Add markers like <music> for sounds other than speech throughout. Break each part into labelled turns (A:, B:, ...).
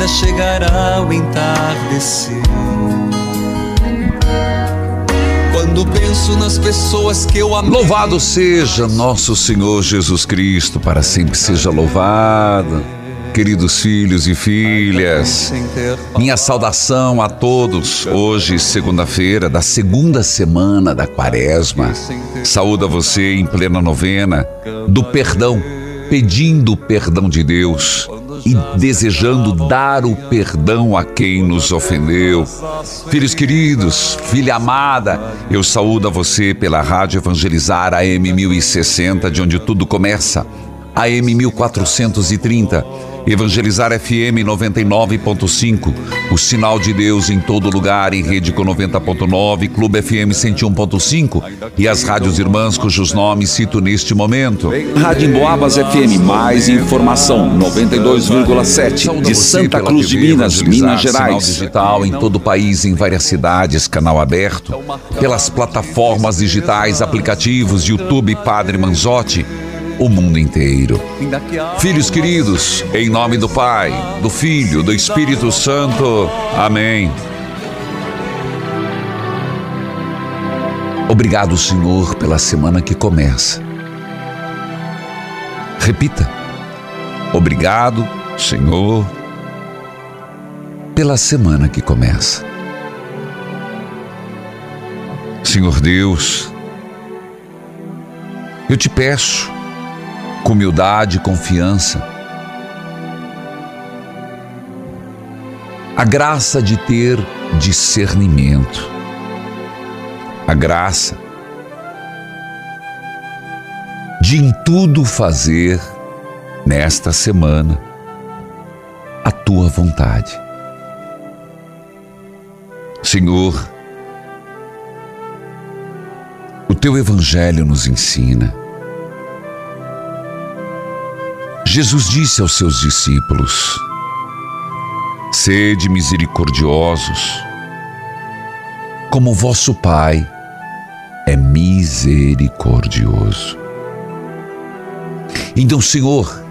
A: Vida chegará o entardecer. Quando penso nas pessoas que eu amei.
B: Louvado seja nosso Senhor Jesus Cristo, para sempre seja louvado. Queridos filhos e filhas, minha saudação a todos. Hoje, segunda-feira, da segunda semana da quaresma. Saúde a você em plena novena do perdão, pedindo o perdão de Deus e desejando dar o perdão a quem nos ofendeu. Filhos queridos, filha amada, eu saúdo a você pela Rádio Evangelizar AM 1060, de onde tudo começa. AM 1430, Evangelizar FM 99.5, o sinal de Deus em todo lugar, em rede com 90.9, Clube FM 101.5 e as rádios irmãs cujos nomes cito neste momento.
C: Rádio Emboabas FM, mais informação, 92,7
B: Saúde
C: de Santa Cruz de Minas, Minas
B: Sinal
C: Gerais.
B: digital em todo o país, em várias cidades, canal aberto, pelas plataformas digitais, aplicativos, YouTube Padre Manzotti, o mundo inteiro. Filhos queridos, em nome do Pai, do Filho, do Espírito Santo. Amém. Obrigado, Senhor, pela semana que começa. Repita. Obrigado, Senhor, pela semana que começa. Senhor Deus, eu te peço, com humildade e confiança, a graça de ter discernimento, a graça de em tudo fazer nesta semana a tua vontade. Senhor, o teu evangelho nos ensina. Jesus disse aos seus discípulos: Sede misericordiosos, como vosso Pai é misericordioso. Então, Senhor,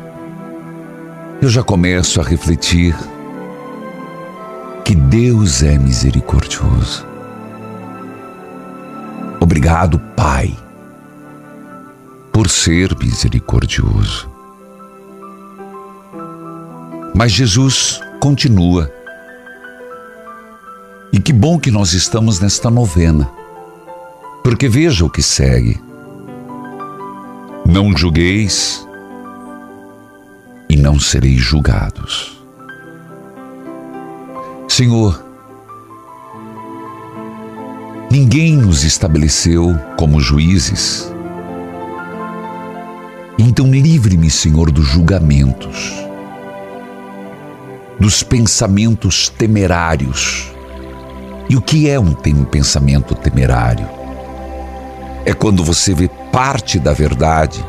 B: eu já começo a refletir que Deus é misericordioso. Obrigado, Pai, por ser misericordioso. Mas Jesus continua. E que bom que nós estamos nesta novena, porque veja o que segue. Não julgueis e não sereis julgados. Senhor, ninguém nos estabeleceu como juízes. Então livre-me, Senhor, dos julgamentos, dos pensamentos temerários. E o que é um pensamento temerário? É quando você vê parte da verdade,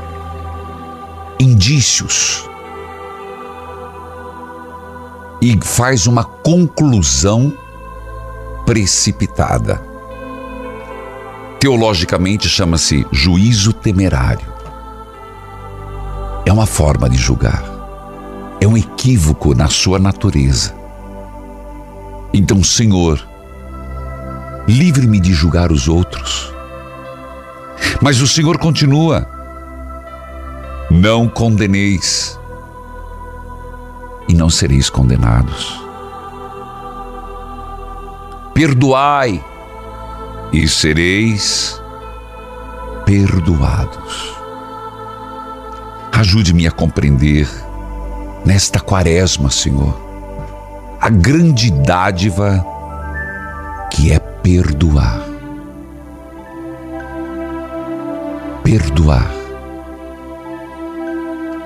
B: indícios, e faz uma conclusão precipitada. Teologicamente chama-se juízo temerário. é uma forma de julgar. É um equívoco na sua natureza. Então, Senhor, livre-me de julgar os outros. Mas o Senhor continua: Não condeneis, e não sereis condenados. Perdoai, e sereis perdoados. Ajude-me a compreender, nesta quaresma, Senhor, a grande dádiva que é perdoar. Perdoar.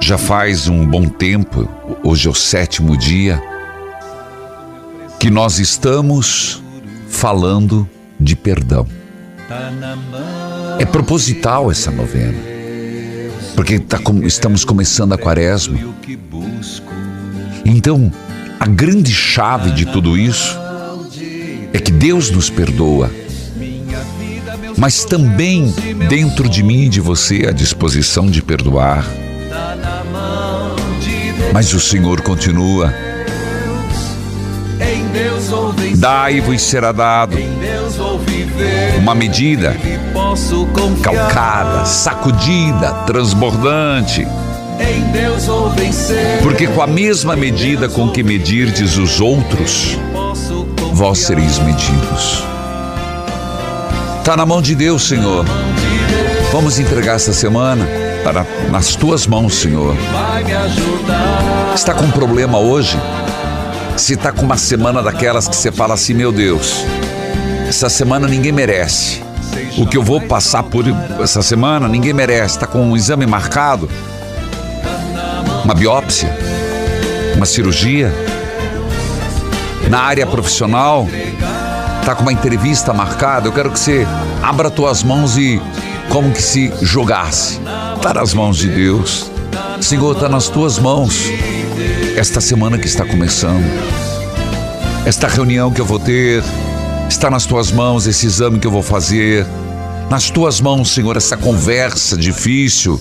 B: Já faz um bom tempo, hoje é o sétimo dia, que nós estamos falando de perdão. É proposital essa novena, porque tá, estamos começando a quaresma. Então, a grande chave de tudo isso é que Deus nos perdoa, mas também dentro de mim e de você a disposição de perdoar. Mas o Senhor continua. Dai-vos será dado uma medida calcada, sacudida, transbordante. Porque com a mesma medida com que medirdes os outros, vós sereis medidos. Está na mão de Deus, Senhor. Vamos entregar essa semana para, nas tuas mãos, Senhor. Está com problema hoje? Se está com uma semana daquelas que você fala assim, meu Deus, essa semana ninguém merece. O que eu vou passar por essa semana, ninguém merece. Está com um exame marcado, uma biópsia, uma cirurgia. Na área profissional, está com uma entrevista marcada. Eu quero que você abra tuas mãos e como que se jogasse. Está nas mãos de Deus. Senhor, está nas tuas mãos. Esta semana que está começando, esta reunião que eu vou ter, está nas tuas mãos esse exame que eu vou fazer. Nas tuas mãos, Senhor, essa conversa difícil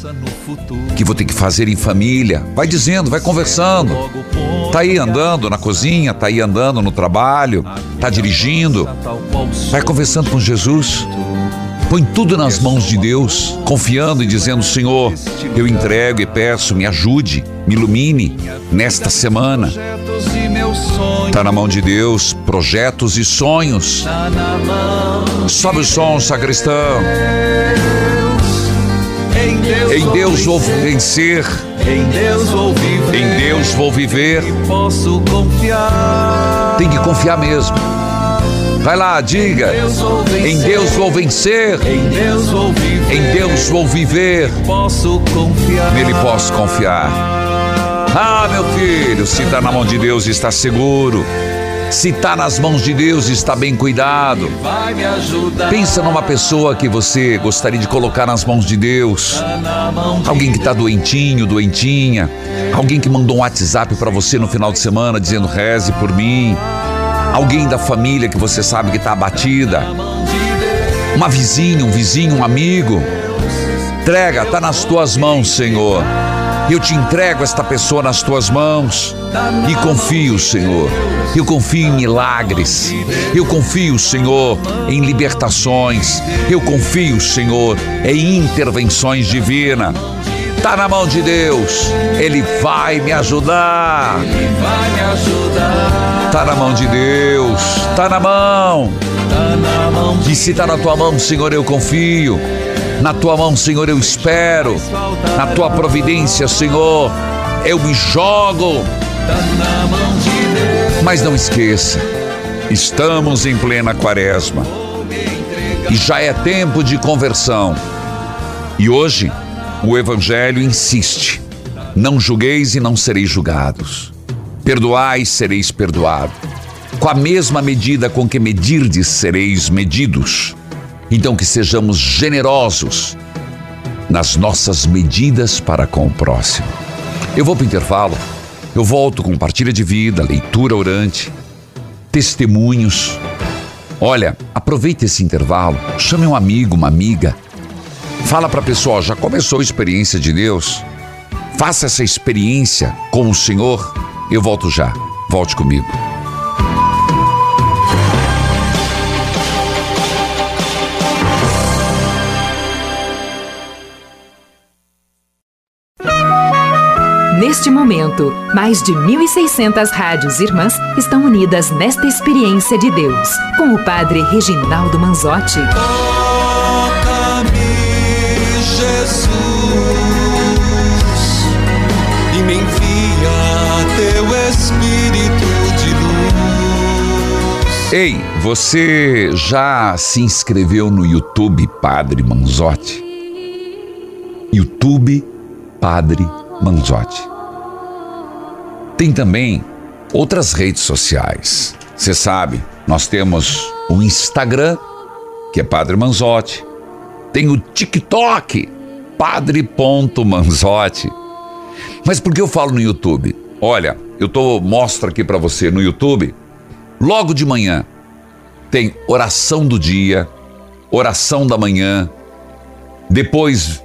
B: que vou ter que fazer em família. Vai dizendo, vai conversando. Tá aí andando na cozinha, tá aí andando no trabalho, tá dirigindo. Vai conversando com Jesus. Põe tudo nas mãos de Deus, confiando e dizendo: Senhor, eu entrego e peço, me ajude, me ilumine nesta semana. Está na mão de Deus, projetos e sonhos. Sobe o som, sacristão. Em Deus vou vencer. Em Deus vou viver. Em Deus vou viver. Tem que confiar mesmo. Vai lá, diga. Em Deus vou vencer. Em Deus vou viver. Em Deus vou viver. Posso confiar. Nele posso confiar. Ah, meu filho, se está na mão de Deus, está seguro. Se está nas mãos de Deus, está bem cuidado. Pensa numa pessoa que você gostaria de colocar nas mãos de Deus. Alguém que está doentinho, doentinha. Alguém que mandou um WhatsApp para você no final de semana dizendo reze por mim. Alguém da família que você sabe que está abatida. Uma vizinha, um vizinho, um amigo. Entrega, está nas tuas mãos, Senhor. Eu te entrego esta pessoa nas tuas mãos e confio, Senhor. Eu confio em milagres. Eu confio, Senhor, em libertações. Eu confio, Senhor, em intervenções divinas. Está na mão de Deus. Ele vai me ajudar. Ele vai me ajudar. Está na mão de Deus. Está na mão. E se está na tua mão, Senhor, eu confio. Na tua mão, Senhor, eu espero. Na tua providência, Senhor, eu me jogo. Mas não esqueça, estamos em plena quaresma. E já é tempo de conversão. E hoje, o Evangelho insiste: não julgueis e não sereis julgados. Perdoai, sereis perdoados. Com a mesma medida com que medirdes, sereis medidos. Então, que sejamos generosos nas nossas medidas para com o próximo. Eu vou para o intervalo, eu volto com partilha de vida, leitura orante, testemunhos. Olha, aproveite esse intervalo, chame um amigo, uma amiga. Fala para a pessoa, já começou a experiência de Deus? Faça essa experiência com o Senhor. Eu volto já. Volte comigo.
D: Neste momento, mais de 1.600 rádios irmãs estão unidas nesta experiência de Deus, com o Padre Reginaldo Manzotti.
B: Ei, você já se inscreveu no YouTube Padre Manzotti? YouTube Padre Manzotti. Tem também outras redes sociais. Você sabe, nós temos o Instagram, que é Padre Manzotti. Tem o TikTok, Padre.manzotti. Mas por que eu falo no YouTube? Olha, eu tô mostro aqui para você no YouTube. Logo de manhã tem oração do dia, oração da manhã. Depois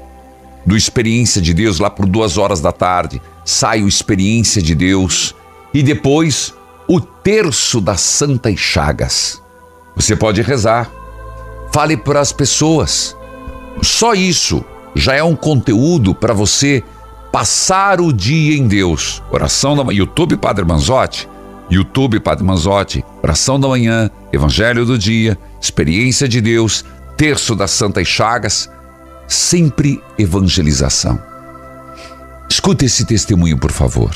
B: do Experiência de Deus, lá por duas horas da tarde, sai o Experiência de Deus. E depois o terço das Santas Chagas. Você pode rezar. Fale para as pessoas. Só isso já é um conteúdo para você passar o dia em Deus. Oração da YouTube Padre Manzotti, YouTube Padre Manzotti, oração da manhã, Evangelho do dia, experiência de Deus, terço das Santas Chagas, sempre evangelização. Escuta esse testemunho, por favor.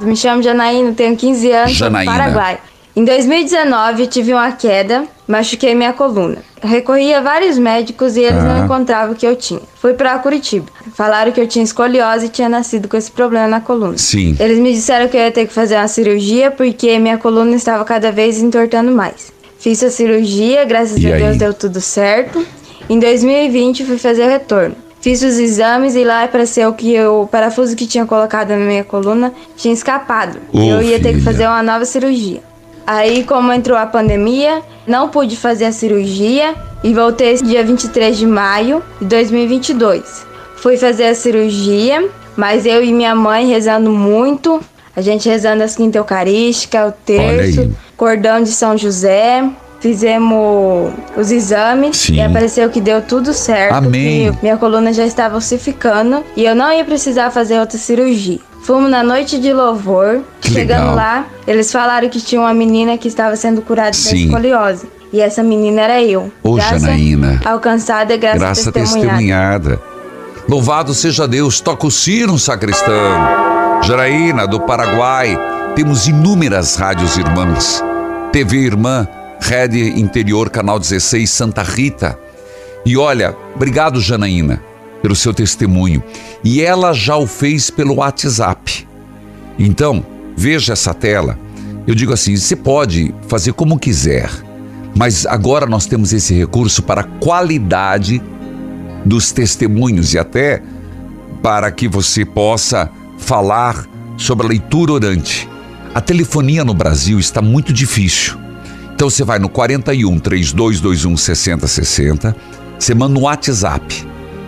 E: Me chamo Janaína, tenho 15 anos,
B: Janaína.
E: Paraguai. Em 2019 tive uma queda, machuquei minha coluna. Recorri a vários médicos e eles
B: Ah.
E: não encontravam o que eu tinha. Fui para Curitiba. Falaram que eu tinha escoliose e tinha nascido com esse problema na coluna.
B: Sim.
E: Eles me disseram que eu ia ter que fazer uma cirurgia porque minha coluna estava cada vez entortando mais. Fiz a cirurgia, graças
B: E
E: a
B: aí?
E: Deus deu tudo certo. Em 2020 fui fazer o retorno. Fiz os exames e lá apareceu que o parafuso que tinha colocado na minha coluna tinha escapado.
B: Ô,
E: e eu ia ter que
B: filha.
E: fazer uma nova cirurgia. Aí, como entrou a pandemia, não pude fazer a cirurgia e voltei dia 23 de maio de 2022. Fui fazer a cirurgia, mas eu e minha mãe rezando muito, a gente rezando as quinta eucarística, o terço, cordão de São José. Fizemos os exames
B: Sim.
E: e apareceu que deu tudo certo.
B: Amém.
E: minha coluna já estava ossificando e eu não ia precisar fazer outra cirurgia. Fomos na noite de louvor.
B: Que
E: Chegando
B: legal.
E: lá, eles falaram que tinha uma menina que estava sendo curada da
B: Sim.
E: escoliose. E essa menina era eu.
B: Ô,
E: Graça
B: Janaína.
E: Alcançada, graça,
B: Graça
E: testemunhada.
B: testemunhada. Louvado seja Deus, toca o sino, sacristão. Jaraína, do Paraguai, temos inúmeras rádios irmãs. TV Irmã, Rede Interior, Canal 16, Santa Rita. E olha, obrigado, Janaína, pelo seu testemunho. E ela já o fez pelo WhatsApp. Então, veja essa tela. Eu digo assim: você pode fazer como quiser, mas agora nós temos esse recurso para a qualidade dos testemunhos e até para que você possa falar sobre a leitura orante. A telefonia no Brasil está muito difícil. Então você vai no 41 3221 6060, você manda um WhatsApp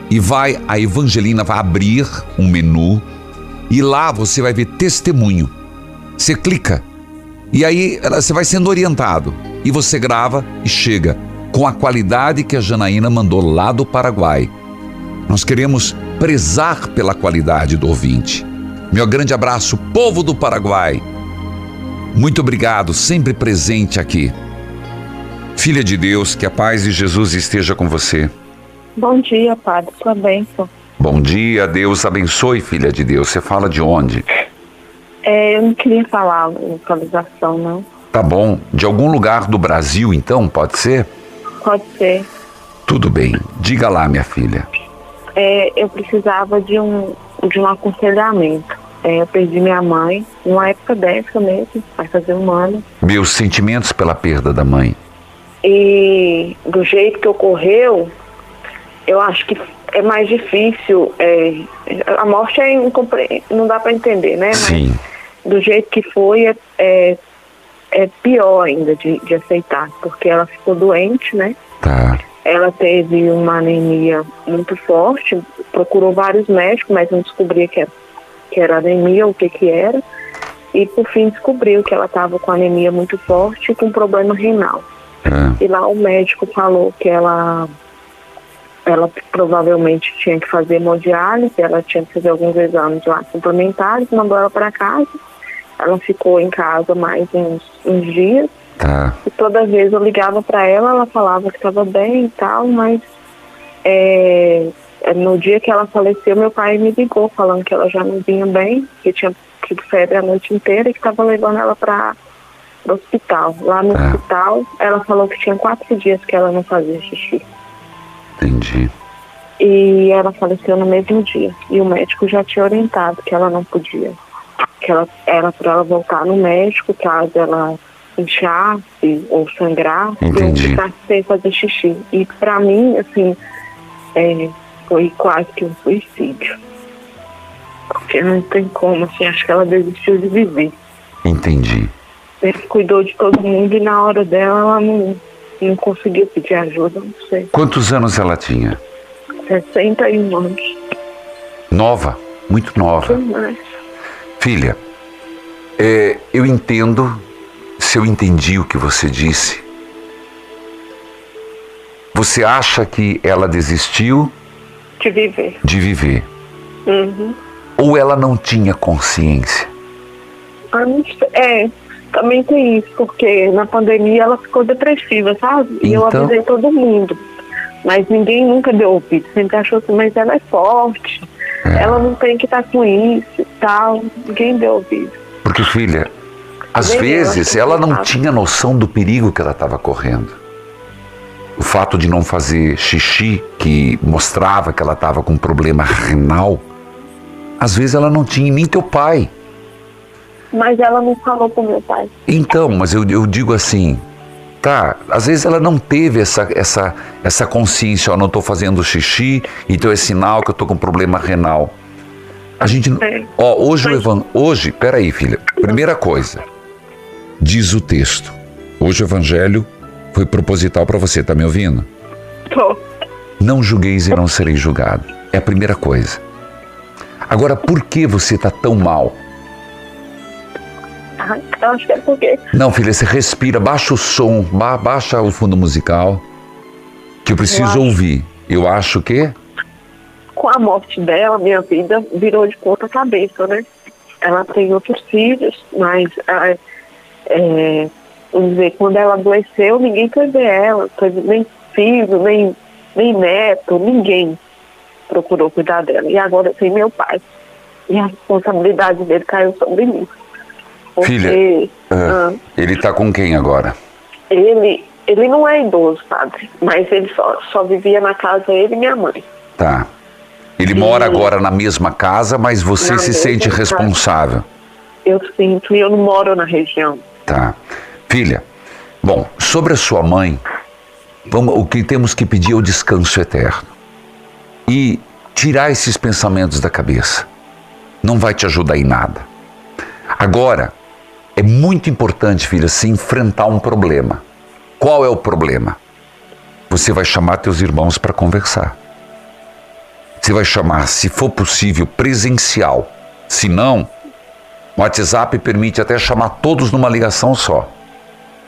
B: e vai, a Evangelina vai abrir um menu e lá você vai ver testemunho. Você clica e aí você vai sendo orientado e você grava e chega com a qualidade que a Janaína mandou lá do Paraguai. Nós queremos prezar pela qualidade do ouvinte. Meu grande abraço, povo do Paraguai. Muito obrigado, sempre presente aqui. Filha de Deus, que a paz de Jesus esteja com você.
F: Bom dia, padre. Sua bênção.
B: Bom dia, Deus abençoe, filha de Deus. Você fala de onde?
F: É, eu não queria falar localização, não.
B: Tá bom. De algum lugar do Brasil, então, pode ser?
F: Pode ser.
B: Tudo bem. Diga lá, minha filha.
F: É, eu precisava de um, de um aconselhamento. É, eu perdi minha mãe numa época dessa mesmo, vai fazer um ano.
B: Meus sentimentos pela perda da mãe.
F: E do jeito que ocorreu, eu acho que é mais difícil. é, a morte é incompre... não dá para entender, né? Mas
B: Sim.
F: do jeito que foi, é, é, é pior ainda de, de aceitar, porque ela ficou doente, né?
B: Tá.
F: Ela teve uma anemia muito forte, procurou vários médicos, mas não descobria que era, que era anemia, o que que era. E por fim descobriu que ela estava com anemia muito forte e com problema renal.
B: É.
F: E lá o médico falou que ela ela provavelmente tinha que fazer hemodiálise, ela tinha que fazer alguns exames lá suplementares, mandou ela para casa. Ela ficou em casa mais uns, uns dias
B: Tá.
F: e toda vez eu ligava para ela, ela falava que estava bem e tal, mas é, é, no dia que ela faleceu, meu pai me ligou falando que ela já não vinha bem, que tinha tido febre a noite inteira e que estava levando ela para o hospital. Lá no
B: Ah.
F: hospital, ela falou que tinha quatro dias que ela não fazia xixi.
B: Entendi.
F: E ela faleceu no mesmo dia. E o médico já tinha orientado que ela não podia. Que ela era para ela voltar no médico caso ela inchasse ou sangrasse
B: Entendi.
F: ou ficasse sem fazer xixi. E para mim, assim, é, foi quase que um suicídio. Porque não tem como, assim, acho que ela desistiu de viver.
B: Entendi.
F: Ele cuidou de todo mundo e na hora dela ela não, não conseguiu pedir ajuda, não sei.
B: Quantos anos ela tinha?
F: 61 anos.
B: Nova, muito nova. Filha, é, eu entendo, se eu entendi o que você disse. Você acha que ela desistiu
F: de viver.
B: de viver?
F: Uhum.
B: Ou ela não tinha consciência?
F: É, também tem isso, porque na pandemia ela ficou depressiva, sabe? E eu
B: Então-
F: avisei todo mundo. Mas ninguém nunca deu ouvido. Sempre achou assim, mas ela é forte.
B: É.
F: Ela não tem que estar com isso e tal. Ninguém deu ouvido.
B: Porque, filha, às
F: Bem, eu
B: vezes ela não
F: complicado.
B: tinha noção do perigo que ela estava correndo. O fato de não fazer xixi, que mostrava que ela estava com um problema renal, às vezes ela não tinha, nem teu pai.
F: Mas ela não falou pro meu pai.
B: Então, mas eu, eu digo assim, tá, às vezes ela não teve essa, essa, essa consciência, ó, não estou fazendo xixi, então é sinal que eu estou com problema renal. A gente, não-
F: É.
B: ó, hoje o
F: Mas-
B: evan, hoje, peraí filha, primeira coisa, diz o texto, hoje o evangelho foi proposital para você, tá me ouvindo?
F: Tô.
B: Não julgueis e não sereis julgado, é a primeira coisa. Agora, por que você está tão mal?
F: Eu acho que é porque
B: Não, filha, você respira, baixa o som, ba- baixa o fundo musical, que eu preciso
F: acho.
B: ouvir. Eu acho que.
F: com a morte dela, minha vida virou de ponta cabeça, né? Ela tem outros filhos, mas ah, é, vamos dizer, quando ela adoeceu, ninguém foi ver ela, nem filho, nem, nem neto, ninguém procurou cuidar dela. E agora tem meu pai. E a responsabilidade dele caiu sobre mim. Porque
B: Filha,
F: ah,
B: Ele tá com quem agora?
F: ele, ele não é idoso, sabe? Mas ele só, só vivia na casa ele e minha mãe.
B: Tá. Ele mora agora na mesma casa, mas você se sente
F: casa.
B: responsável.
F: Eu sinto, e eu não moro na região.
B: Tá. Filha, bom, sobre a sua mãe, vamos, o que temos que pedir é o descanso eterno. E tirar esses pensamentos da cabeça. Não vai te ajudar em nada. Agora, é muito importante, filha, se enfrentar um problema. Qual é o problema? Você vai chamar teus irmãos para conversar. Você vai chamar, se for possível, presencial. Se não, o WhatsApp permite até chamar todos numa ligação só.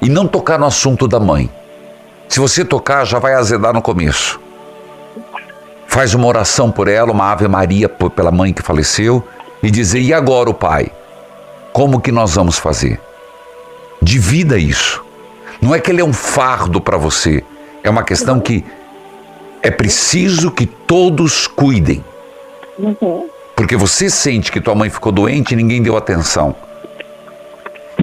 B: E não tocar no assunto da mãe. Se você tocar, já vai azedar no começo. Faz uma oração por ela, uma Ave Maria pela mãe que faleceu e dizer: e agora o pai? Como que nós vamos fazer? Divida isso. Não é que ele é um fardo para você, é uma questão que é preciso que todos cuidem. Porque você sente que tua mãe ficou doente e ninguém deu atenção.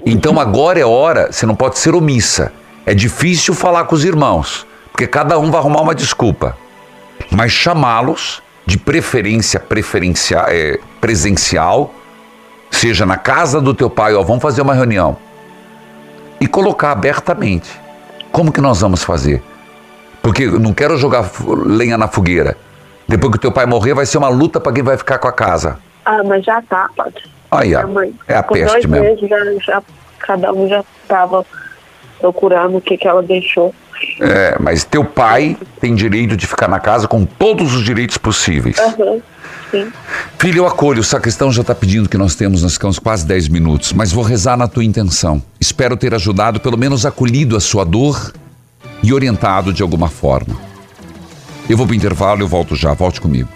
B: Então agora é hora, você não pode ser omissa. É difícil falar com os irmãos, porque cada um vai arrumar uma desculpa. Mas chamá-los, de preferência preferencial, é, presencial, seja na casa do teu pai, ó, vamos fazer uma reunião. E colocar abertamente. Como que nós vamos fazer? Porque eu não quero jogar lenha na fogueira. Depois que teu pai morrer, vai ser uma luta para quem vai ficar com a casa.
F: Ah, mas já tá, padre.
B: Aí, ó, é a
F: Com
B: peste mesmo.
F: meses já, já, cada um já estava procurando o que, que ela deixou.
B: É, mas teu pai tem direito de ficar na casa com todos os direitos possíveis.
F: Aham. Sim.
B: Filho, eu acolho. O sacristão já está pedindo que nós temos, nós ficamos quase 10 minutos, mas vou rezar na tua intenção. Espero ter ajudado, pelo menos acolhido a sua dor e orientado de alguma forma. Eu vou para o intervalo, eu volto já. Volte comigo.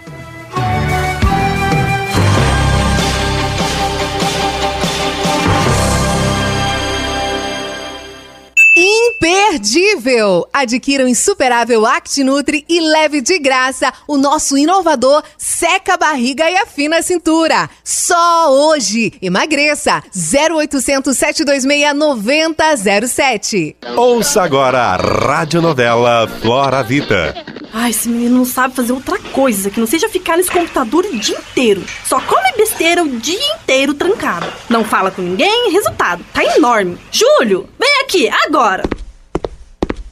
G: Imperdível! Adquira o insuperável ActiNutri e leve de graça o nosso inovador Seca a Barriga e Afina a Cintura. Só hoje! Emagreça! 0800 726 9007.
H: Ouça agora a radionovela Flora Vita.
I: Ai, esse menino não sabe fazer outra coisa que não seja ficar nesse computador o dia inteiro. Só come besteira o dia inteiro trancado. Não fala com ninguém, resultado, tá enorme. Júlio, vem aqui, agora!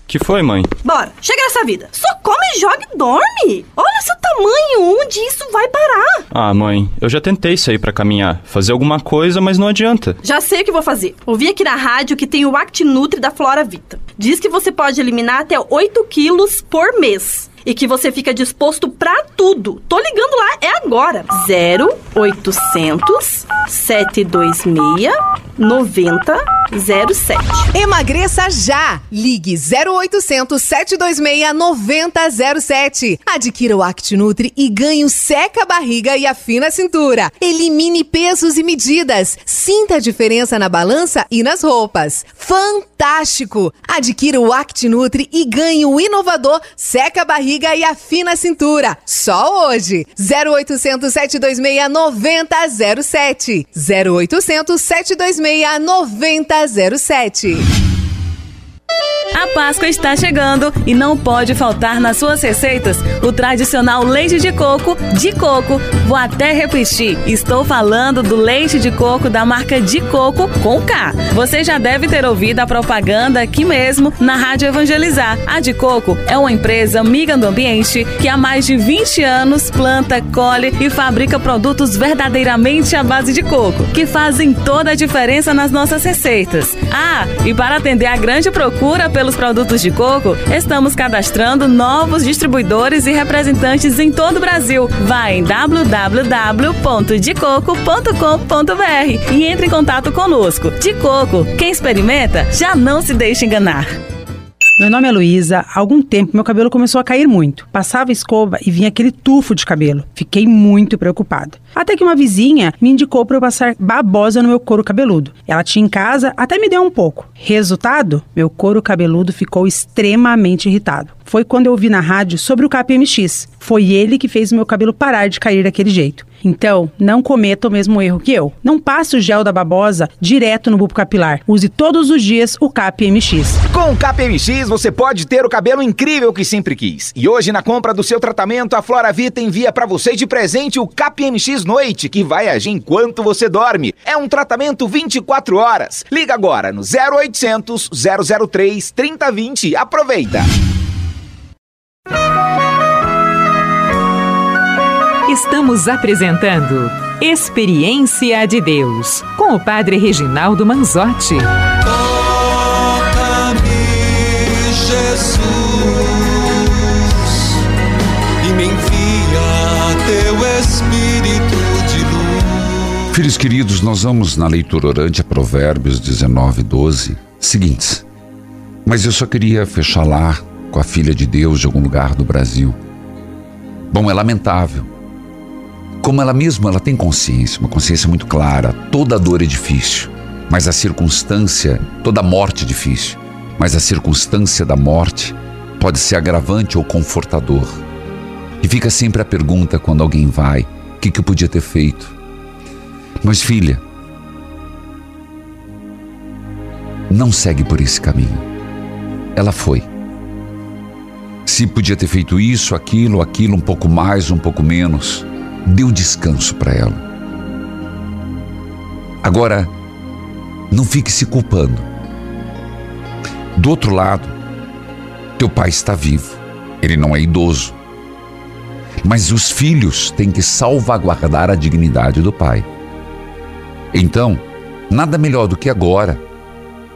J: Que foi, mãe?
I: Bora, chega nessa vida. Só come, joga e dorme. Olha seu tamanho, onde isso vai parar?
J: Ah, mãe, eu já tentei sair para caminhar, fazer alguma coisa, mas não adianta.
I: Já sei o que vou fazer. Ouvi aqui na rádio que tem o ActiNutri da Flora Vita. Diz que você pode eliminar até 8 quilos por mês e que você fica disposto para tudo. Tô ligando lá, é agora. 0800 726 9007.
G: Emagreça já! Ligue 0800 726 9007. Adquira o ActiNutri e ganhe o seca a barriga e afina a cintura. Elimine pesos e medidas. Sinta a diferença na balança e nas roupas. Fantástico! Adquira o ActiNutri e ganhe o inovador seca a barriga e afina a cintura. Só hoje. 0800 726 9007. 0800 726 9007.
K: A Páscoa está chegando e não pode faltar nas suas receitas o tradicional leite de coco de coco. Vou até repetir, estou falando do leite de coco da marca de coco com K. Você já deve ter ouvido a propaganda aqui mesmo na Rádio Evangelizar. A de Coco é uma empresa amiga do ambiente que há mais de 20 anos planta, colhe e fabrica produtos verdadeiramente à base de coco, que fazem toda a diferença nas nossas receitas. Ah, e para atender a grande procura pelos produtos de coco, estamos cadastrando novos distribuidores e representantes em todo o Brasil. Vá em www.decoco.com.br e entre em contato conosco. De Coco, quem experimenta já não se deixa enganar.
L: Meu nome é Luísa. Há algum tempo meu cabelo começou a cair muito. Passava escova e vinha aquele tufo de cabelo. Fiquei muito preocupada. Até que uma vizinha me indicou para eu passar babosa no meu couro cabeludo. Ela tinha em casa, até me deu um pouco. Resultado? Meu couro cabeludo ficou extremamente irritado. Foi quando eu ouvi na rádio sobre o KPMX. Foi ele que fez o meu cabelo parar de cair daquele jeito. Então, não cometa o mesmo erro que eu. Não passe o gel da babosa direto no bulbo capilar. Use todos os dias o KPMX.
M: Com o KPMX você pode ter o cabelo incrível que sempre quis. E hoje na compra do seu tratamento, a Flora Vita envia para você de presente o KPMX Noite, que vai agir enquanto você dorme. É um tratamento 24 horas. Liga agora no 0800 003 3020. Aproveita.
D: Estamos apresentando Experiência de Deus com o Padre Reginaldo Manzotti.
A: Toca-me, Jesus, e me envia teu Espírito de luz.
B: Filhos queridos, nós vamos na leitura orante a Provérbios 19, 12, seguintes. Mas eu só queria fechar lá com a filha de Deus de algum lugar do Brasil. Bom, é lamentável. Como ela mesma, ela tem consciência, uma consciência muito clara. Toda dor é difícil, mas a circunstância, toda morte é difícil, mas a circunstância da morte pode ser agravante ou confortador. E fica sempre a pergunta quando alguém vai: o que, que eu podia ter feito? Mas filha, não segue por esse caminho. Ela foi. Se podia ter feito isso, aquilo, aquilo, um pouco mais, um pouco menos, deu descanso para ela. Agora, não fique se culpando. Do outro lado, teu pai está vivo. Ele não é idoso. Mas os filhos têm que salvaguardar a dignidade do pai. Então, nada melhor do que agora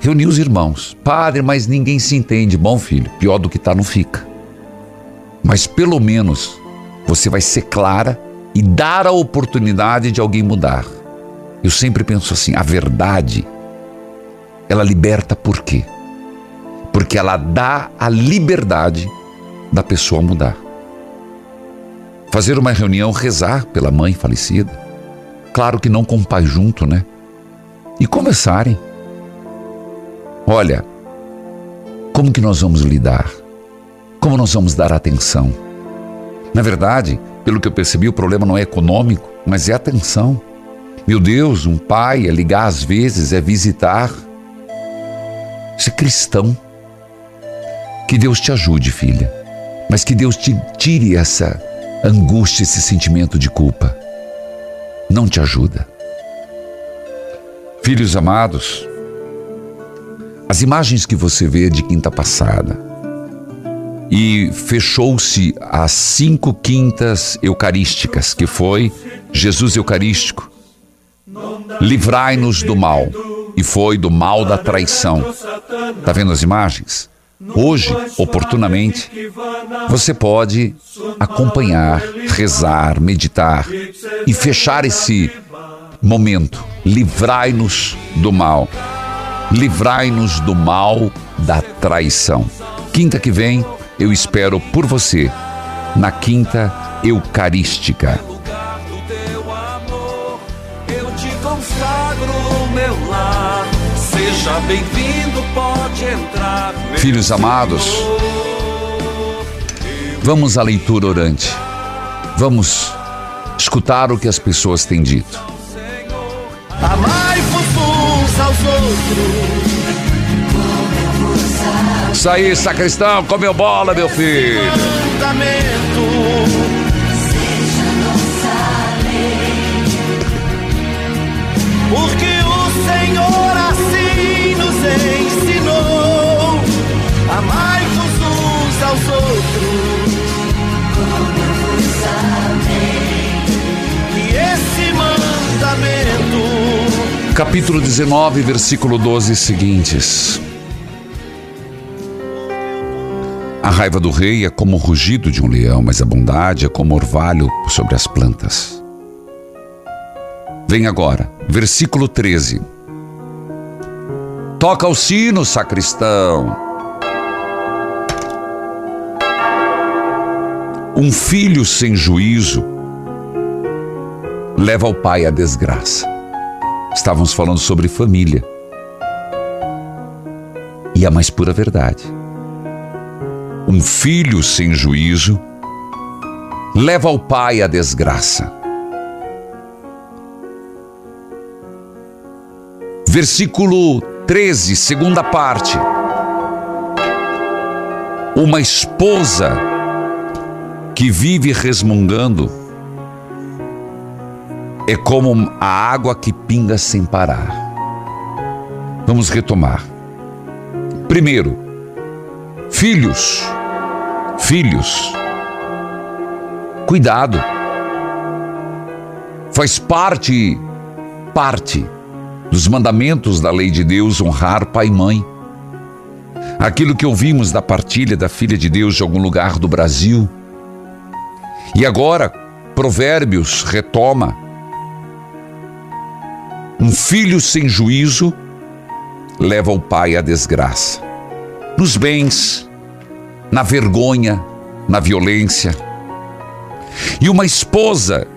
B: reunir os irmãos. Padre, mas ninguém se entende. Bom, filho, pior do que tá não fica. Mas pelo menos você vai ser clara e dar a oportunidade de alguém mudar. Eu sempre penso assim: a verdade, ela liberta por quê? Porque ela dá a liberdade da pessoa mudar. Fazer uma reunião, rezar pela mãe falecida. Claro que não com o pai junto, né? E conversarem. Olha, como que nós vamos lidar? Como nós vamos dar atenção? Na verdade, pelo que eu percebi, o problema não é econômico, mas é atenção. Meu Deus, um pai é ligar às vezes, é visitar. É cristão. Que Deus te ajude, filha, mas que Deus te tire essa angústia, esse sentimento de culpa. Não te ajuda. Filhos amados, as imagens que você vê de quinta passada e fechou-se as cinco quintas eucarísticas, que foi Jesus Eucarístico. Livrai-nos do mal, e foi do mal da traição. Está vendo as imagens? Hoje, oportunamente, você pode acompanhar, rezar, meditar e fechar esse momento. Livrai-nos do mal. Livrai-nos do mal da traição. Quinta que vem, eu espero por você na Quinta Eucarística. Filhos amados, vamos à leitura orante. Vamos escutar o que as pessoas têm dito.
A: Amai-vos uns aos outros.
B: Isso aí, sacristão, comeu bola, meu filho.
A: Porque o Senhor assim nos ensinou. Amai-vos uns aos outros. Como eu vos amei. E esse mandamento.
B: Capítulo 19, versículo 12 seguintes. Raiva do rei é como o rugido de um leão, mas a bondade é como orvalho sobre as plantas. Vem agora, versículo 13. Toca o sino, sacristão. Um filho sem juízo leva o pai à desgraça. Estávamos falando sobre família. E a mais pura verdade. Um filho sem juízo leva o pai à desgraça. Versículo 13, segunda parte. Uma esposa que vive resmungando é como a água que pinga sem parar. Vamos retomar. Primeiro, filhos, filhos, cuidado. Faz parte, parte dos mandamentos da lei de Deus honrar pai e mãe. Aquilo que ouvimos da partilha da filha de Deus de algum lugar do Brasil. E agora, Provérbios retoma. Um filho sem juízo leva o pai à desgraça. Nos bens, na vergonha, na violência. E uma esposa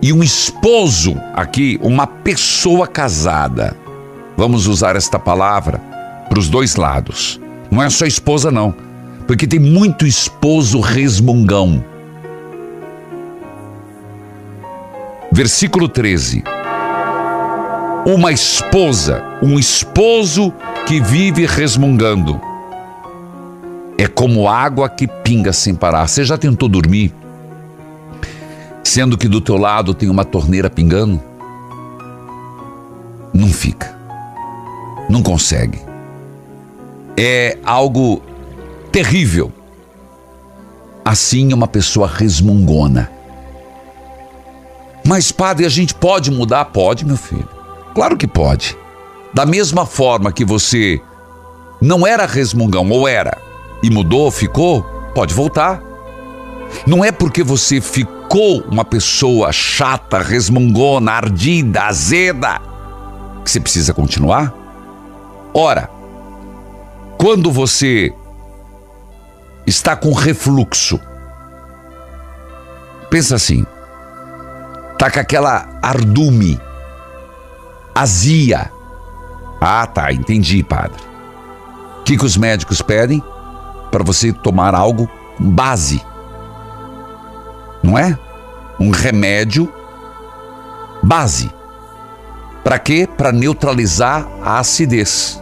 B: e um esposo aqui, uma pessoa casada. Vamos usar esta palavra para os dois lados. Não é só esposa, não. Porque tem muito esposo resmungão. Versículo 13. Uma esposa, um esposo que vive resmungando. É como água que pinga sem parar. Você já tentou dormir? Sendo que do teu lado tem uma torneira pingando? Não fica. Não consegue. É algo terrível. Assim uma pessoa resmungona. Mas, padre, a gente pode mudar? Pode, meu filho. Claro que pode. Da mesma forma que você não era resmungão, ou era, e mudou, ficou, pode voltar. Não é porque você ficou uma pessoa chata, resmungona, ardida, azeda, que você precisa continuar. Ora, quando você está com refluxo, pensa assim, tá com aquela ardume, azia. Ah, tá, entendi, padre. O que, que os médicos pedem? Para você tomar algo com base não é? Um remédio base. Para quê? Para neutralizar a acidez.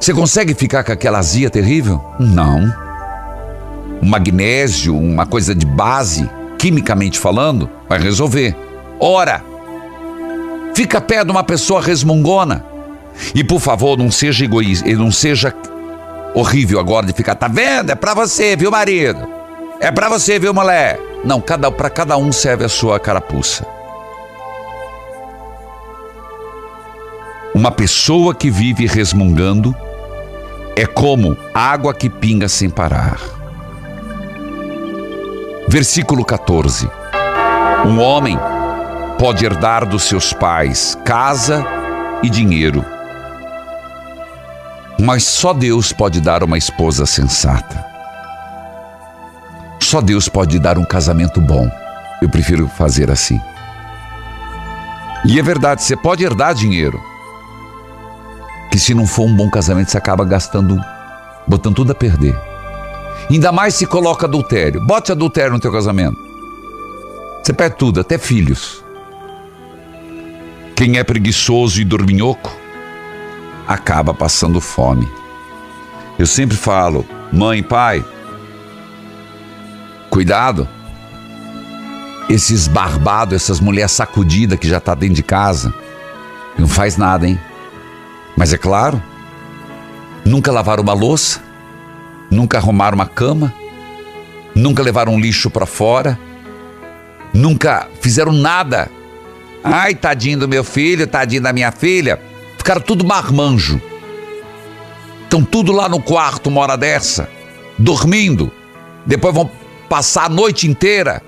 B: Você consegue ficar com aquela azia terrível? Não. Um magnésio, uma coisa de base, quimicamente falando, vai resolver. Ora, fica perto de uma pessoa resmungona. E por favor, não seja egoísta, não seja horrível agora de ficar, tá vendo? É pra você, viu, marido? É para você, viu, mulher? Não, cada, para cada um serve a sua carapuça. Uma pessoa que vive resmungando é como água que pinga sem parar. Versículo 14. Um homem pode herdar dos seus pais casa e dinheiro, mas só Deus pode dar uma esposa sensata. Só Deus pode dar um casamento bom. Eu prefiro fazer assim. E é verdade, você pode herdar dinheiro. Que se não for um bom casamento, você acaba gastando, botando tudo a perder. Ainda mais se coloca adultério. Bote adultério no teu casamento. Você perde tudo, até filhos. Quem é preguiçoso e dorminhoco acaba passando fome. Eu sempre falo, mãe, pai, Cuidado. Esses barbados, essas mulheres sacudidas que já tá dentro de casa, não faz nada, hein? Mas é claro, nunca lavaram uma louça, nunca arrumaram uma cama, nunca levaram um lixo para fora, nunca fizeram nada. Ai, tadinho do meu filho, tadinho da minha filha. Ficaram tudo marmanjo. Estão tudo lá no quarto uma hora dessa, dormindo. Depois vão passar a noite inteira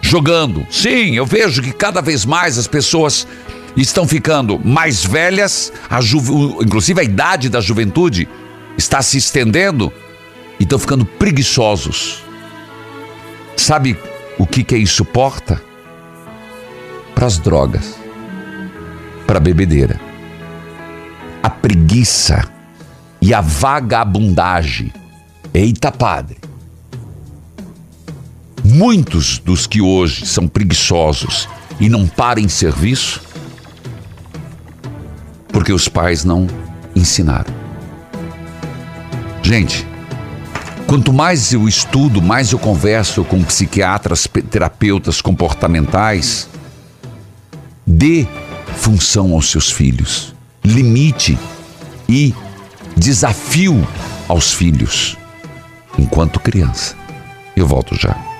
B: jogando. Sim, eu vejo que cada vez mais as pessoas estão ficando mais velhas, a inclusive a idade da juventude está se estendendo e estão ficando preguiçosos. Sabe o que, que isso porta? Para as drogas, para a bebedeira. A preguiça e a vagabundagem. Eita, padre. Muitos dos que hoje são preguiçosos e não param em serviço, porque os pais não ensinaram. Gente, quanto mais eu estudo, mais eu converso com psiquiatras, terapeutas comportamentais, dê função aos seus filhos, limite e desafio aos filhos enquanto criança. Eu volto já.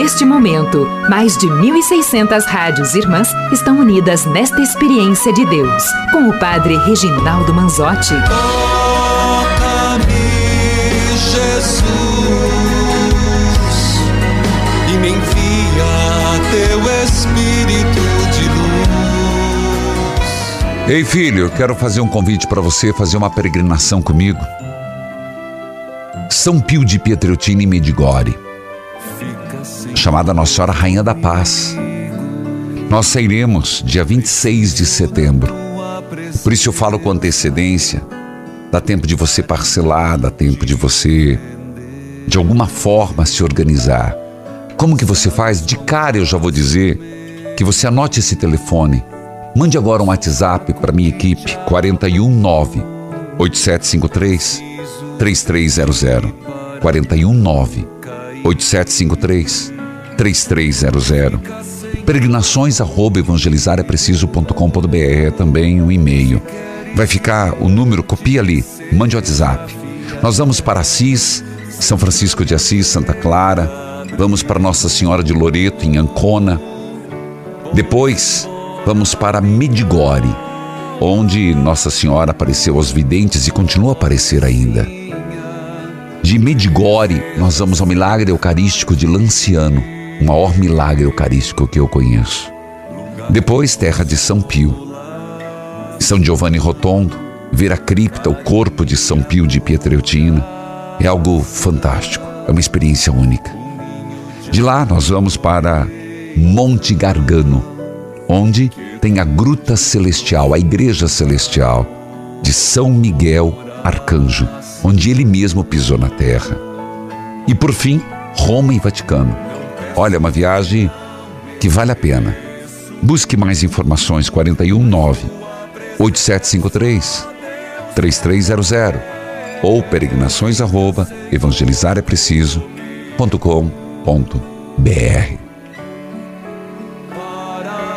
D: Neste momento, mais de 1.600 rádios irmãs estão unidas nesta experiência de Deus, com o Padre Reginaldo Manzotti.
A: Toca-me, Jesus, e me envia teu Espírito de luz.
B: Ei filho, eu quero fazer um convite para você fazer uma peregrinação comigo. São Pio de Pietreutina e Medigore chamada Nossa Senhora Rainha da Paz. Nós sairemos dia 26 de setembro. Por isso eu falo com antecedência. Dá tempo de você parcelar, dá tempo de você, de alguma forma, se organizar. Como que você faz? De cara eu já vou dizer que você anote esse telefone. Mande agora um WhatsApp para minha equipe 419 8753 3300 419 8753 3300. Peregrinações arroba evangelizarapreciso.com.br é também um e-mail. Vai ficar o número, copia ali, mande WhatsApp. Nós vamos para Assis, São Francisco de Assis, Santa Clara, vamos para Nossa Senhora de Loreto, em Ancona. Depois, vamos para Medigore, onde Nossa Senhora apareceu aos videntes e continua a aparecer ainda. De Medigore, nós vamos ao milagre eucarístico de Lanciano, o maior milagre eucarístico que eu conheço. Depois, terra de São Pio. São Giovanni Rotondo, ver a cripta, o corpo de São Pio de Pietreutina, é algo fantástico, é uma experiência única. De lá, nós vamos para Monte Gargano, onde tem a Gruta Celestial, a Igreja Celestial de São Miguel Arcanjo, onde ele mesmo pisou na terra. E por fim, Roma e Vaticano. Olha, uma viagem que vale a pena. Busque mais informações 419 8753 3300 ou peregrinações arroba.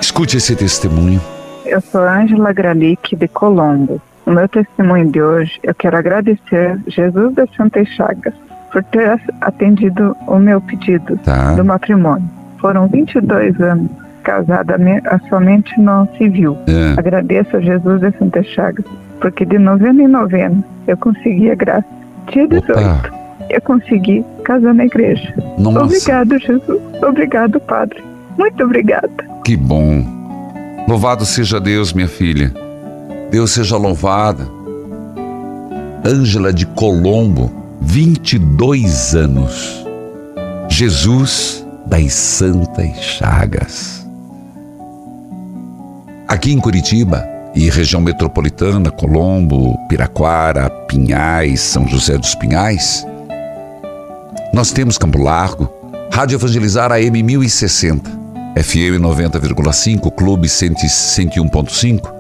B: Escute esse testemunho.
N: Eu sou Ângela Gralic de Colombo. No meu testemunho de hoje, eu quero agradecer Jesus das Santas Chagas por ter atendido o meu pedido
B: Tá.
N: do matrimônio. Foram 22 anos casada somente no civil.
B: É.
N: Agradeço a Jesus das Santas Chagas, porque de novena em novena eu consegui a graça. Dia 18, eu consegui casar na igreja.
B: Nossa.
N: Obrigado, Jesus. Obrigado, Padre. Muito obrigada.
B: Que bom. Louvado seja Deus, minha filha. Deus seja louvada. Ângela de Colombo, 22 anos. Jesus das Santas Chagas. Aqui em Curitiba e região metropolitana, Colombo, Piraquara, Pinhais, São José dos Pinhais, nós temos Campo Largo, Rádio Evangelizar AM 1060, FM 90,5, Clube 100 101.5,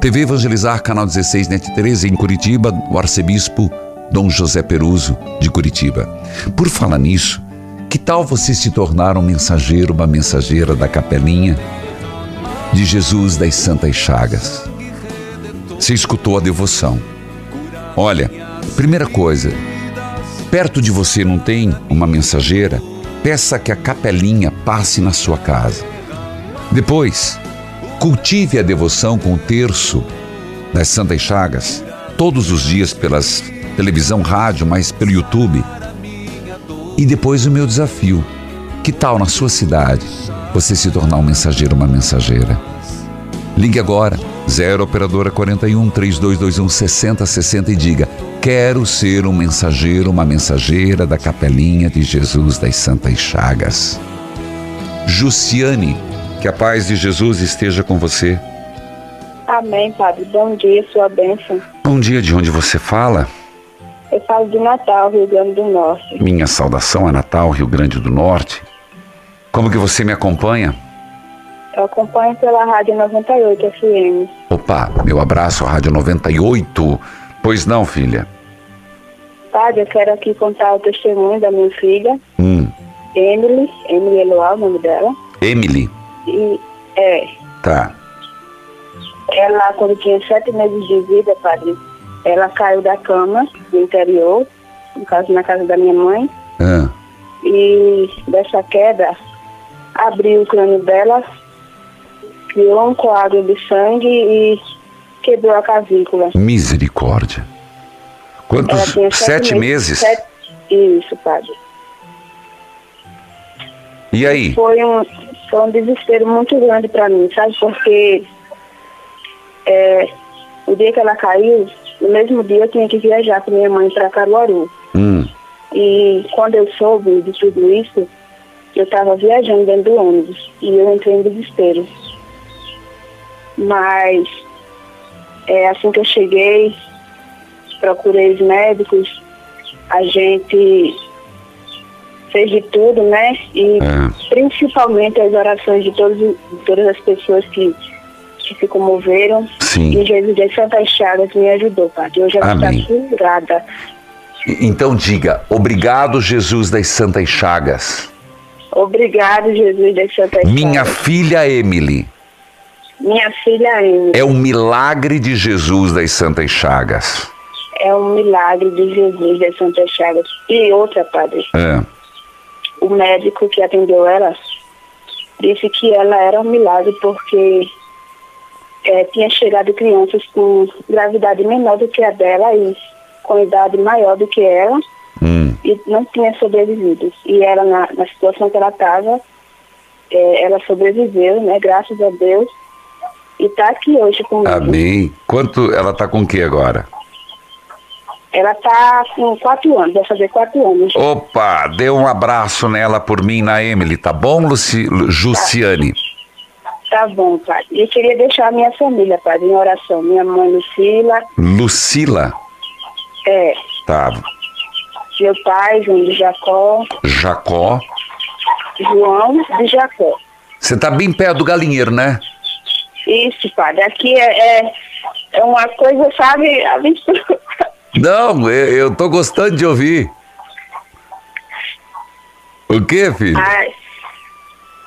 B: TV Evangelizar, Canal 16, Net 13, em Curitiba, o arcebispo Dom José Peruso, de Curitiba. Por falar nisso, que tal você se tornar um mensageiro, uma mensageira da capelinha de Jesus das Santas Chagas? Você escutou a devoção. Olha, primeira coisa, perto de você não tem uma mensageira? Peça que a capelinha passe na sua casa. Depois, cultive a devoção com o terço das Santas Chagas, todos os dias pelas televisão, rádio, mas pelo YouTube. E depois o meu desafio. Que tal na sua cidade você se tornar um mensageiro, uma mensageira? Ligue agora, 0 operadora 41 3221 6060 e diga: Quero ser um mensageiro, uma mensageira da capelinha de Jesus das Santas Chagas. Jussiane, que a paz de Jesus esteja com você.
O: Amém, Padre. Bom dia, sua bênção.
B: Bom dia, de onde você fala?
O: Eu falo de Natal, Rio Grande do Norte.
B: Minha saudação a Natal, Rio Grande do Norte. Como que você me acompanha?
O: Eu acompanho pela Rádio 98 FM.
B: Opa, meu abraço, Rádio 98. Pois não, filha?
O: Padre, eu quero aqui contar o testemunho da minha filha,
B: Hum,
O: Emily, Emily Eloá, o nome dela.
B: Emily.
O: E é,
B: Tá.
O: ela quando tinha sete meses de vida, padre, ela caiu da cama do interior, no caso na casa da minha mãe,
B: Ah,
O: e dessa queda abriu o crânio dela, criou um coágulo de sangue e quebrou a cavícula.
B: misericórdia. Quantos?
O: Tinha
B: Sete meses?
O: Sete- Isso, padre.
B: E aí?
O: Foi um, foi um desespero muito grande para mim, sabe? Porque é, o dia que ela caiu, no mesmo dia eu tinha que viajar com minha mãe para Caruaru.
B: Hum,
O: E quando eu soube de tudo isso, eu estava viajando dentro do ônibus e eu entrei em desespero. Mas é, assim que eu cheguei, procurei os médicos, a gente fez de tudo, né? E principalmente as orações de, todos, de todas as pessoas que, que se comoveram.
B: Sim.
O: E Jesus das Santas Chagas me ajudou, Padre. Hoje ela
B: Amém.
O: está curada.
B: então diga: Obrigado, Jesus das Santas Chagas.
O: Obrigado, Jesus das Santas
B: Minha
O: Chagas.
B: filha Emily
O: Minha filha Emily.
B: é o milagre de Jesus das Santas Chagas.
O: É um milagre de Jesus das Santas Chagas. E outra, Padre,
B: É.
O: o médico que atendeu ela disse que ela era um milagre porque é, tinha chegado crianças com gravidade menor do que a dela e com idade maior do que ela
B: Hum.
O: e não tinha sobrevivido. E ela, na, na situação que ela estava, é, ela sobreviveu, né? Graças a Deus. E está aqui hoje comigo.
B: Amém. Quanto ela tá com o que agora?
O: Ela está com quatro anos, vai fazer quatro anos.
B: Opa, dê um abraço nela por mim na Emily, tá bom, Luci, Lu- Jussiane?
O: Tá bom, pai. E eu queria deixar a minha família, pai, em oração. Minha mãe Lucila,
B: Lucila,
O: é,
B: tá.
O: meu pai, João de Jacó,
B: Jacó.
O: João de Jacó.
B: Você tá bem perto do galinheiro, né?
O: Isso, pai. Daqui é, é, é uma coisa, sabe, a gente <laughs>
B: Não, eu, eu tô gostando de ouvir. O que, filho?
O: Ai,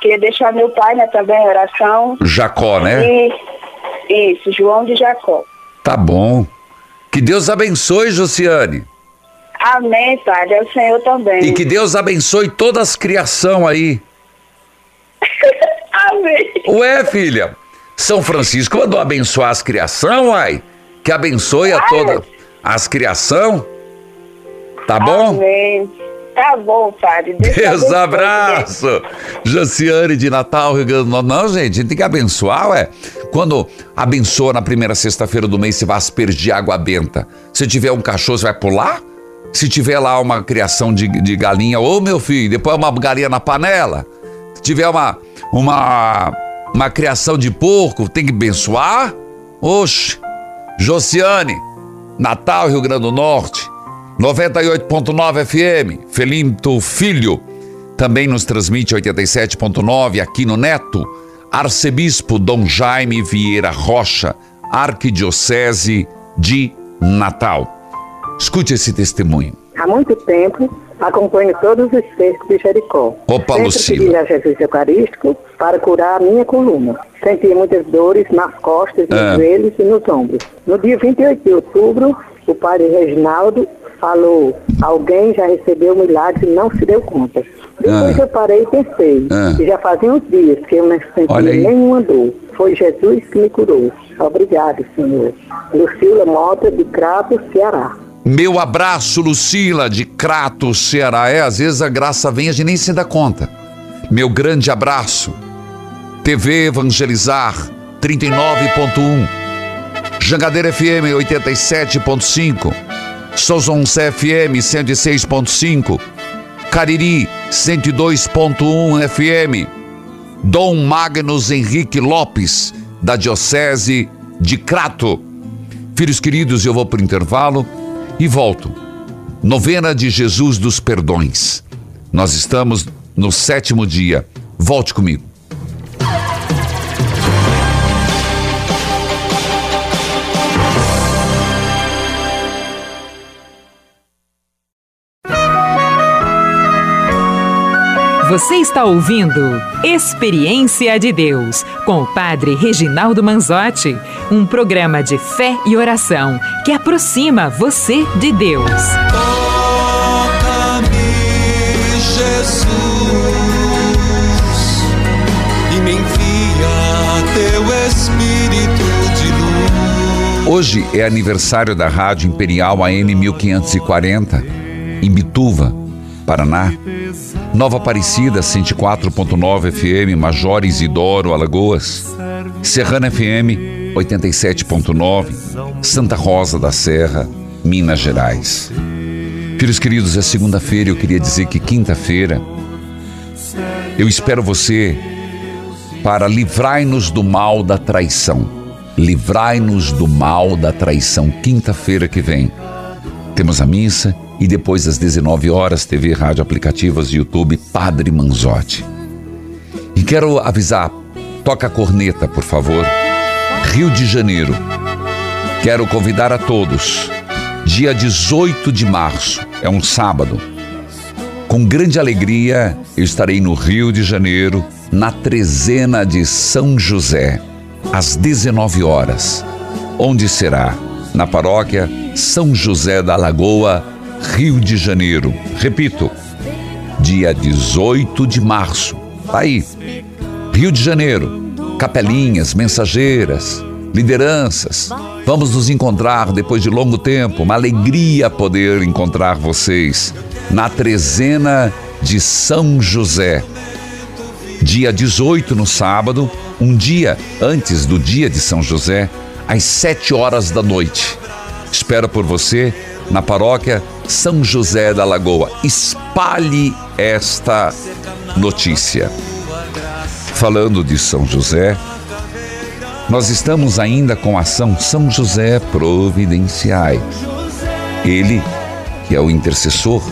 O: queria deixar meu pai, né, também em oração.
B: Jacó, né?
O: E, isso, João de Jacó.
B: Tá bom. Que Deus abençoe, Josiane.
O: Amém, pai. É o Senhor também.
B: E que Deus abençoe todas as criação aí. <laughs>
O: Amém.
B: Ué, filha, São Francisco mandou abençoar as criação, ai. Que abençoe a todas as criação. Tá bom?
O: Amém. Tá bom, padre. Deus
B: abraço! Josiane de Natal, Rio Grande do Norte. Não, gente, a gente tem que abençoar, ué. Quando abençoa na primeira sexta-feira do mês, você vai aspergir água benta. Se tiver um cachorro, você vai pular? Se tiver lá uma criação de, de galinha, ô meu filho, depois uma galinha na panela. Se tiver uma, uma, uma criação de porco, tem que abençoar? Oxe! Josiane, Natal, Rio Grande do Norte. 98.9 FM, Felinto Filho. Também nos transmite 87.9 aqui no Neto. Arcebispo Dom Jaime Vieira Rocha, Arquidiocese de Natal. Escute esse testemunho.
P: Há muito tempo acompanho todos os textos de Jericó.
B: Opa,
P: Sempre
B: Lucila.
P: pedi a Jesus Eucarístico para curar a minha coluna. Sentia muitas dores nas costas, nos
B: Ah.
P: joelhos e nos ombros. No dia 28 de outubro, o padre Reginaldo falou: alguém já recebeu o milagre e não se deu conta. Depois
B: Ah.
P: eu parei e pensei,
B: Ah.
P: que já fazia uns dias que eu não
B: aí.
P: nenhuma dor. Foi Jesus que me curou. Obrigado, Senhor. Lucila Mota, de Crato, Ceará.
B: Meu abraço, Lucila, de Crato, Ceará. É, às vezes a graça vem e a gente nem se dá conta. Meu grande abraço. TV Evangelizar 39.1. Jangadeira FM 87.5. Sozonce FM 106.5. Cariri 102.1 FM. Dom Magnus Henrique Lopes, da Diocese de Crato. Filhos queridos, eu vou para o intervalo e volto. Novena de Jesus dos Perdões. Nós estamos no sétimo dia. Volte comigo.
D: Você está ouvindo Experiência de Deus com o Padre Reginaldo Manzotti, um programa de fé e oração que aproxima você de Deus.
A: Toca-me, Jesus, e me envia teu Espírito de luz.
B: Hoje é aniversário da Rádio Imperial AM 1540, em Bituva, Paraná. Nova Aparecida 104.9 FM, Major Isidoro, Alagoas. Serrana FM 87.9, Santa Rosa da Serra, Minas Gerais. Filhos queridos, é segunda-feira, eu queria dizer que quinta-feira eu espero você para livrai-nos do mal da traição. Livrai-nos do mal da traição. Quinta-feira que vem. Temos a missa e depois às 19 horas, TV, rádio, aplicativos, YouTube, Padre Manzotti. E quero avisar, toca a corneta, por favor. Rio de Janeiro. Quero convidar a todos. Dia 18 de março, é um sábado. Com grande alegria, eu estarei no Rio de Janeiro, na trezena de São José, às 19 horas. Onde será? Na paróquia São José da Lagoa, Rio de Janeiro. Repito, dia 18 de março. Tá aí. Rio de Janeiro, capelinhas, mensageiras, lideranças. Vamos nos encontrar depois de longo tempo. Uma alegria poder encontrar vocês na trezena de São José. Dia 18 no sábado, um dia antes do dia de São José, às 7 horas da noite. Espero por você na paróquia São José da Lagoa. Espalhe esta notícia. Falando de São José, nós estamos ainda com a ação São José Providenciai. Ele, que é o intercessor,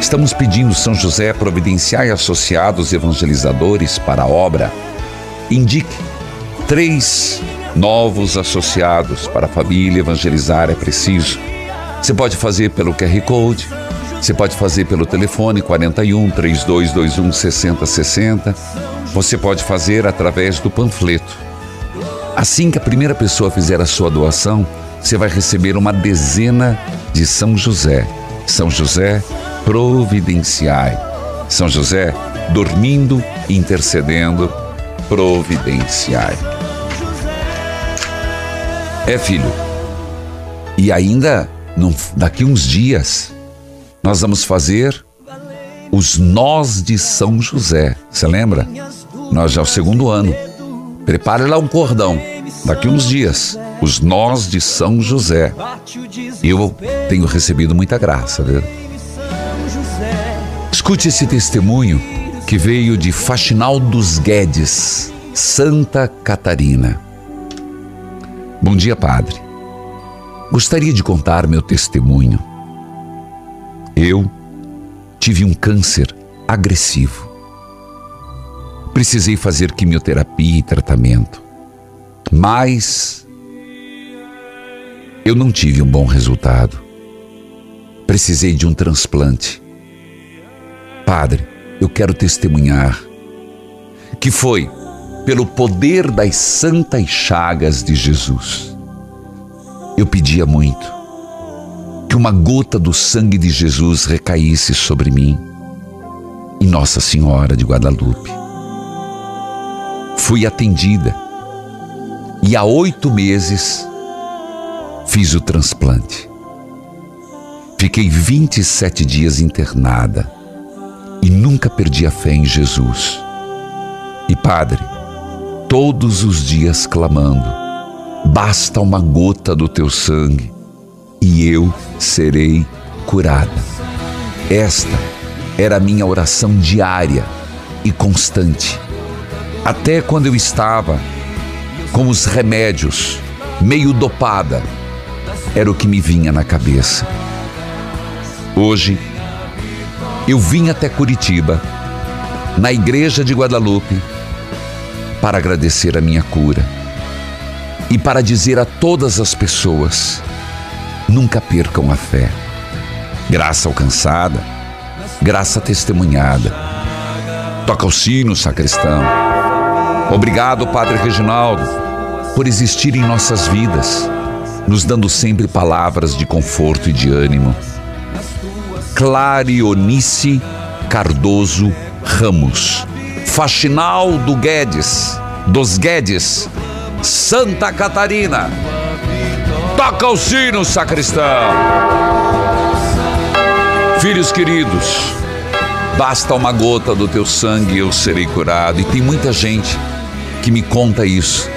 B: estamos pedindo São José Providenciai associados evangelizadores para a obra. Indique três novos associados para a família evangelizar é preciso. Você pode fazer pelo QR Code, você pode fazer pelo telefone 41 3221 6060, você pode fazer através do panfleto Assim que a primeira pessoa fizer a sua doação, você vai receber uma dezena de São José. São José, providenciai. São José, dormindo, intercedendo, providenciai. É, filho. E ainda, daqui uns dias, nós vamos fazer os nós de São José. Você lembra? Nós já é o segundo ano. Prepare lá um cordão. Daqui uns dias, os nós de São José. Eu tenho recebido muita graça, viu? Escute esse testemunho que veio de Faxinal dos Guedes, Santa Catarina. Bom dia, Padre. Gostaria de contar meu testemunho. Eu tive um câncer agressivo precisei fazer quimioterapia e tratamento. Mas eu não tive um bom resultado. Precisei de um transplante. Padre, eu quero testemunhar que foi pelo poder das santas chagas de Jesus. Eu pedia muito que uma gota do sangue de Jesus recaísse sobre mim e Nossa Senhora de Guadalupe fui atendida. E há oito meses fiz o transplante. Fiquei 27 dias internada e nunca perdi a fé em Jesus. E Padre, todos os dias clamando: basta uma gota do teu sangue e eu serei curada. Esta era a minha oração diária e constante até quando eu estava com os remédios, meio dopada, era o que me vinha na cabeça. Hoje, eu vim até Curitiba, na igreja de Guadalupe, para agradecer a minha cura e para dizer a todas as pessoas: nunca percam a fé. Graça alcançada, graça testemunhada. Toca o sino, sacristão. Obrigado, Padre Reginaldo, por existir em nossas vidas, nos dando sempre palavras de conforto e de ânimo. Clarionice Cardoso Ramos, Faxinal do Guedes, dos Guedes, Santa Catarina. Toca o sino, sacristão. Filhos queridos, basta uma gota do teu sangue e eu serei curado. E tem muita gente que me conta isso.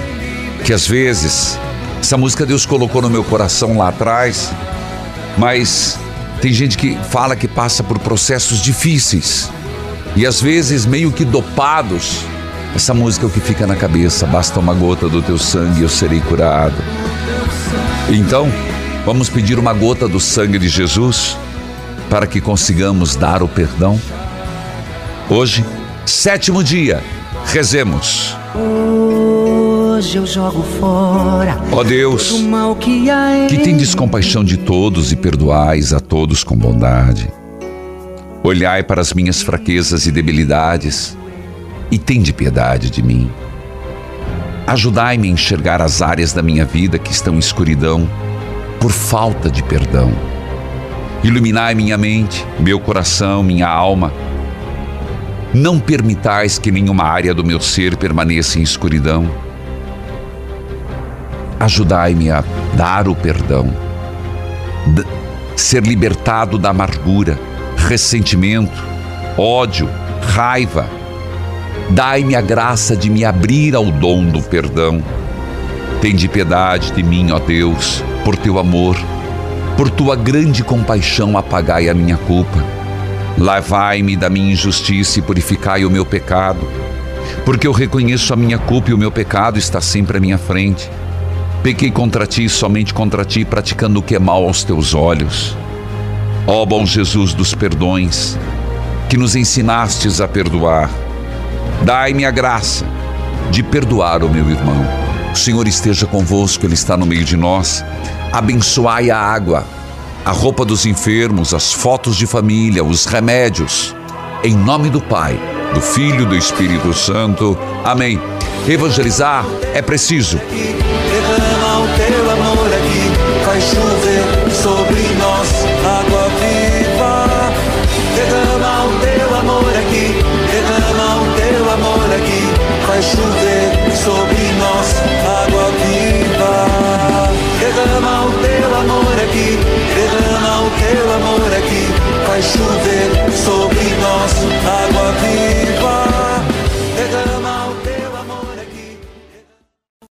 B: Que às vezes, essa música Deus colocou no meu coração lá atrás, mas tem gente que fala que passa por processos difíceis e às vezes meio que dopados. Essa música é o que fica na cabeça. Basta uma gota do teu sangue e eu serei curado. Então, vamos pedir uma gota do sangue de Jesus para que consigamos dar o perdão. Hoje, sétimo dia, rezemos.
Q: Hoje eu jogo fora.
B: Ó Deus, que, que tendes compaixão de todos e perdoais a todos com bondade. Olhai para as minhas fraquezas e debilidades e tende piedade de mim. Ajudai-me a enxergar as áreas da minha vida que estão em escuridão por falta de perdão. Iluminai minha mente, meu coração, minha alma Não permitais que nenhuma área do meu ser permaneça em escuridão. Ajudai-me a dar o perdão, ser libertado da amargura, ressentimento, ódio, raiva. Dai-me a graça de me abrir ao dom do perdão. Tende piedade de mim, ó Deus, por teu amor, por tua grande compaixão, apagai a minha culpa. Lavai-me da minha injustiça e purificai o meu pecado, porque eu reconheço a minha culpa e o meu pecado está sempre à minha frente. Pequei contra ti, somente contra ti, praticando o que é mal aos teus olhos. Ó bom Jesus dos perdões, que nos ensinastes a perdoar, dai-me a graça de perdoar o meu irmão. O Senhor esteja convosco, Ele está no meio de nós. Abençoai a água, a roupa dos enfermos, as fotos de família, os remédios. Em nome do Pai, do Filho e do Espírito Santo. Amém. Evangelizar é preciso.
A: Derrama o teu amor aqui, faz chover vai chover sobre nós. Agora